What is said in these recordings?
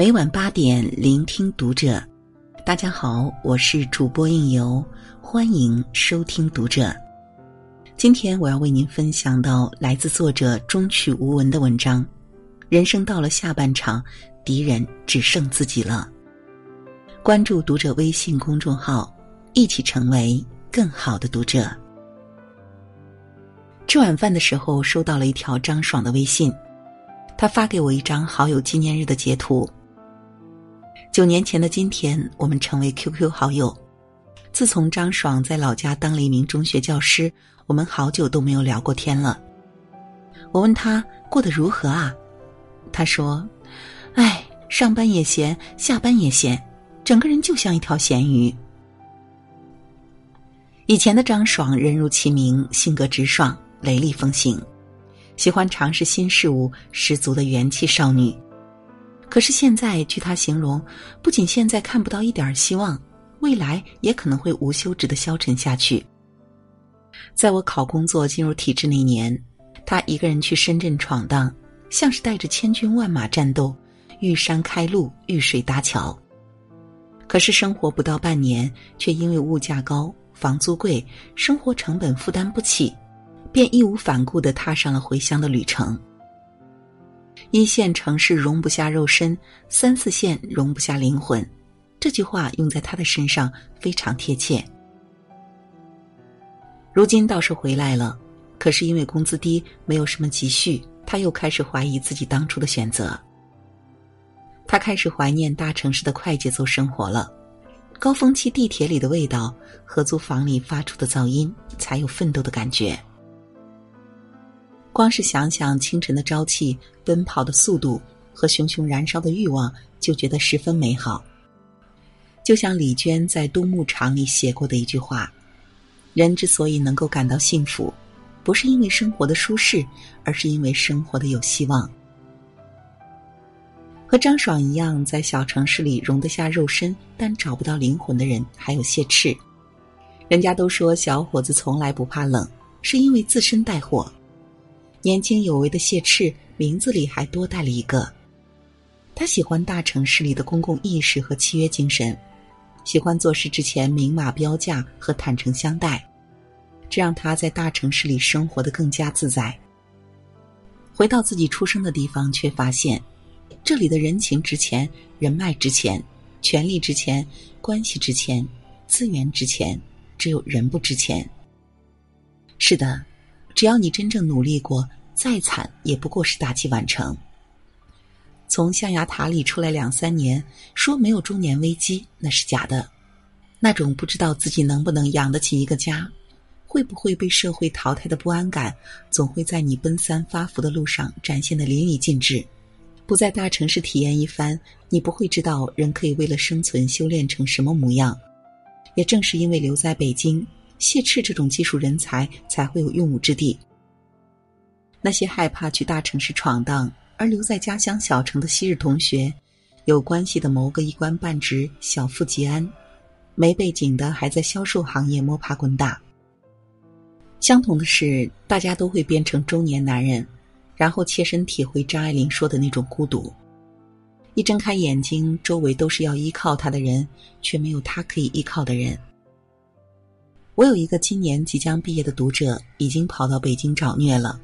每晚八点，聆听读者。大家好，我是主播应由，欢迎收听读者。今天我要为您分享到来自作者中曲无闻的文章：人生到了下半场，敌人只剩自己了。关注读者微信公众号，一起成为更好的读者。吃晚饭的时候，收到了一条张爽的微信，他发给我一张好友纪念日的截图。九年前的今天，我们成为 QQ 好友。自从张爽在老家当了一名中学教师，我们好久都没有聊过天了。我问他过得如何啊？他说：“哎，上班也闲，下班也闲，整个人就像一条咸鱼。”以前的张爽人如其名，性格直爽。雷厉风行，喜欢尝试新事物，十足的元气少女。可是现在，据他形容，不仅现在看不到一点希望，未来也可能会无休止的消沉下去。在我考工作进入体制那年，他一个人去深圳闯荡，像是带着千军万马战斗，遇山开路，遇水搭桥。可是生活不到半年，却因为物价高、房租贵，生活成本负担不起。便义无反顾的踏上了回乡的旅程。一线城市容不下肉身，三四线容不下灵魂，这句话用在他的身上非常贴切。如今倒是回来了，可是因为工资低，没有什么积蓄，他又开始怀疑自己当初的选择。他开始怀念大城市的快节奏生活了，高峰期地铁里的味道，合租房里发出的噪音，才有奋斗的感觉。光是想想清晨的朝气、奔跑的速度和熊熊燃烧的欲望，就觉得十分美好。就像李娟在《冬牧场》里写过的一句话：“人之所以能够感到幸福，不是因为生活的舒适，而是因为生活的有希望。”和张爽一样，在小城市里容得下肉身但找不到灵魂的人，还有谢赤。人家都说小伙子从来不怕冷，是因为自身带火。年轻有为的谢赤，名字里还多带了一个。他喜欢大城市里的公共意识和契约精神，喜欢做事之前明码标价和坦诚相待，这让他在大城市里生活的更加自在。回到自己出生的地方，却发现，这里的人情值钱，人脉值钱，权力值钱，关系值钱，资源值钱，只有人不值钱。是的。只要你真正努力过，再惨也不过是大器晚成。从象牙塔里出来两三年，说没有中年危机那是假的。那种不知道自己能不能养得起一个家，会不会被社会淘汰的不安感，总会在你奔三发福的路上展现的淋漓尽致。不在大城市体验一番，你不会知道人可以为了生存修炼成什么模样。也正是因为留在北京。谢赤这种技术人才才会有用武之地。那些害怕去大城市闯荡而留在家乡小城的昔日同学，有关系的谋个一官半职，小富即安；没背景的还在销售行业摸爬滚打。相同的是，大家都会变成中年男人，然后切身体会张爱玲说的那种孤独。一睁开眼睛，周围都是要依靠他的人，却没有他可以依靠的人。我有一个今年即将毕业的读者，已经跑到北京找虐了。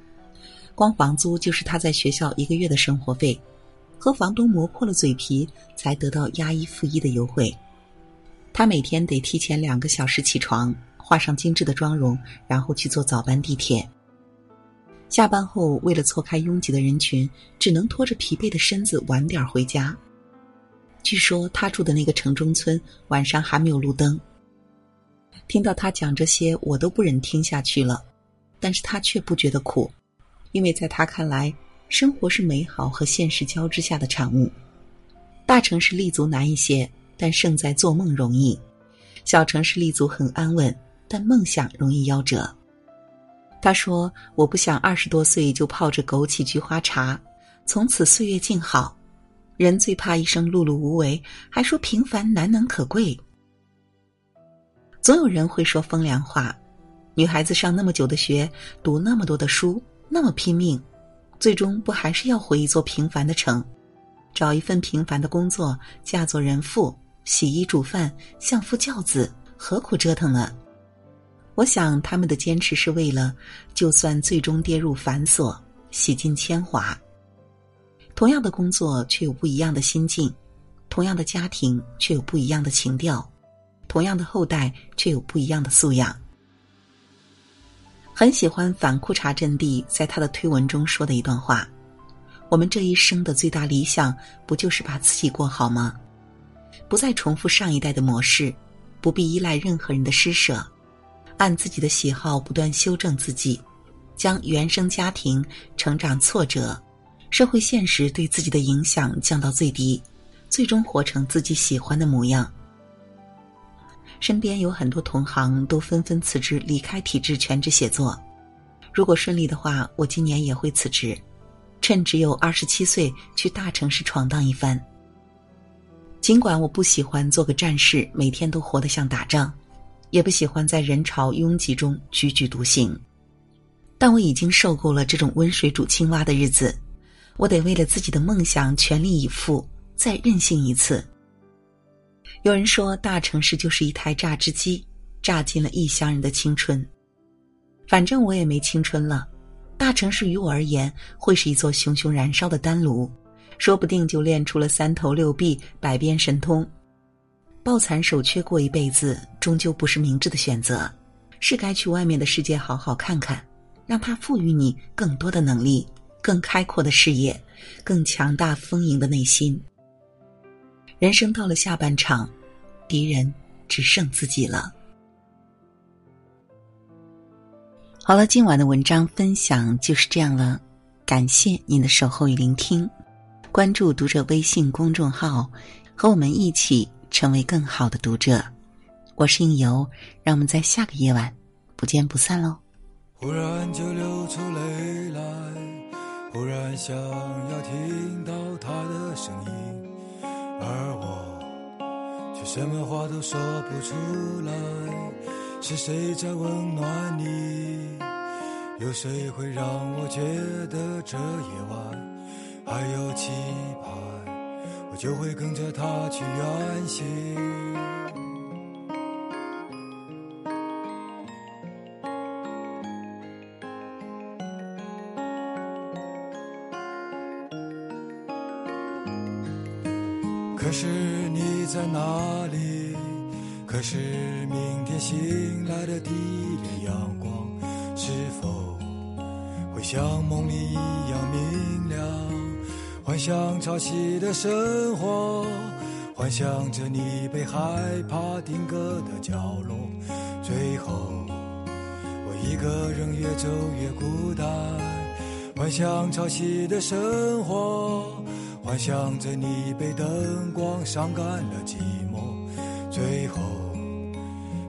光房租就是他在学校一个月的生活费，和房东磨破了嘴皮才得到押一付一的优惠。他每天得提前两个小时起床，化上精致的妆容，然后去坐早班地铁。下班后，为了错开拥挤的人群，只能拖着疲惫的身子晚点回家。据说他住的那个城中村晚上还没有路灯。听到他讲这些，我都不忍听下去了。但是他却不觉得苦，因为在他看来，生活是美好和现实交织下的产物。大城市立足难一些，但胜在做梦容易；小城市立足很安稳，但梦想容易夭折。他说：“我不想二十多岁就泡着枸杞菊花茶，从此岁月静好。人最怕一生碌碌无为，还说平凡难能可贵。”总有人会说风凉话，女孩子上那么久的学，读那么多的书，那么拼命，最终不还是要回一座平凡的城？找一份平凡的工作，嫁做人妇，洗衣煮饭，相夫教子，何苦折腾呢？我想他们的坚持是为了，就算最终跌入繁琐，洗尽铅华。同样的工作，却有不一样的心境；同样的家庭，却有不一样的情调；同样的后代，却有不一样的素养。很喜欢反裤衩阵地在他的推文中说的一段话：“我们这一生的最大理想，不就是把自己过好吗？不再重复上一代的模式，不必依赖任何人的施舍。”按自己的喜好不断修正自己，将原生家庭、成长挫折、社会现实对自己的影响降到最低，最终活成自己喜欢的模样。身边有很多同行都纷纷辞职离开体制全职写作，如果顺利的话，我今年也会辞职，趁只有二十七岁去大城市闯荡一番。尽管我不喜欢做个战士，每天都活得像打仗。也不喜欢在人潮拥挤中踽踽独行，但我已经受够了这种温水煮青蛙的日子。我得为了自己的梦想全力以赴，再任性一次。有人说，大城市就是一台榨汁机，榨尽了异乡人的青春。反正我也没青春了，大城市于我而言会是一座熊熊燃烧的丹炉，说不定就练出了三头六臂、百变神通。抱残守缺过一辈子，终究不是明智的选择，是该去外面的世界好好看看，让它赋予你更多的能力、更开阔的视野、更强大丰盈的内心。人生到了下半场，敌人只剩自己了。好了，今晚的文章分享就是这样了，感谢您的守候与聆听，关注读者微信公众号，和我们一起。成为更好的读者，我是应由，让我们在下个夜晚不见不散喽。忽然就流出泪来，忽然想要听到他的声音，而我却什么话都说不出来。是谁在温暖你？有谁会让我觉得这夜晚还有期盼？我就会跟着他去远行。可是你在哪里？可是明天醒来的第一缕阳光，是否会像梦里一样明亮？幻想潮汐的生活，幻想着你被害怕定格的角落。最后，我一个人越走越孤单。幻想潮汐的生活，幻想着你被灯光伤感了寂寞。最后，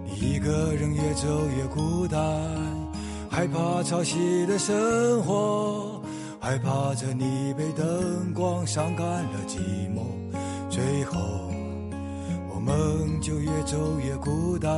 你一个人越走越孤单，害怕潮汐的生活。害怕着你被灯光伤感了寂寞，最后我们就越走越孤单。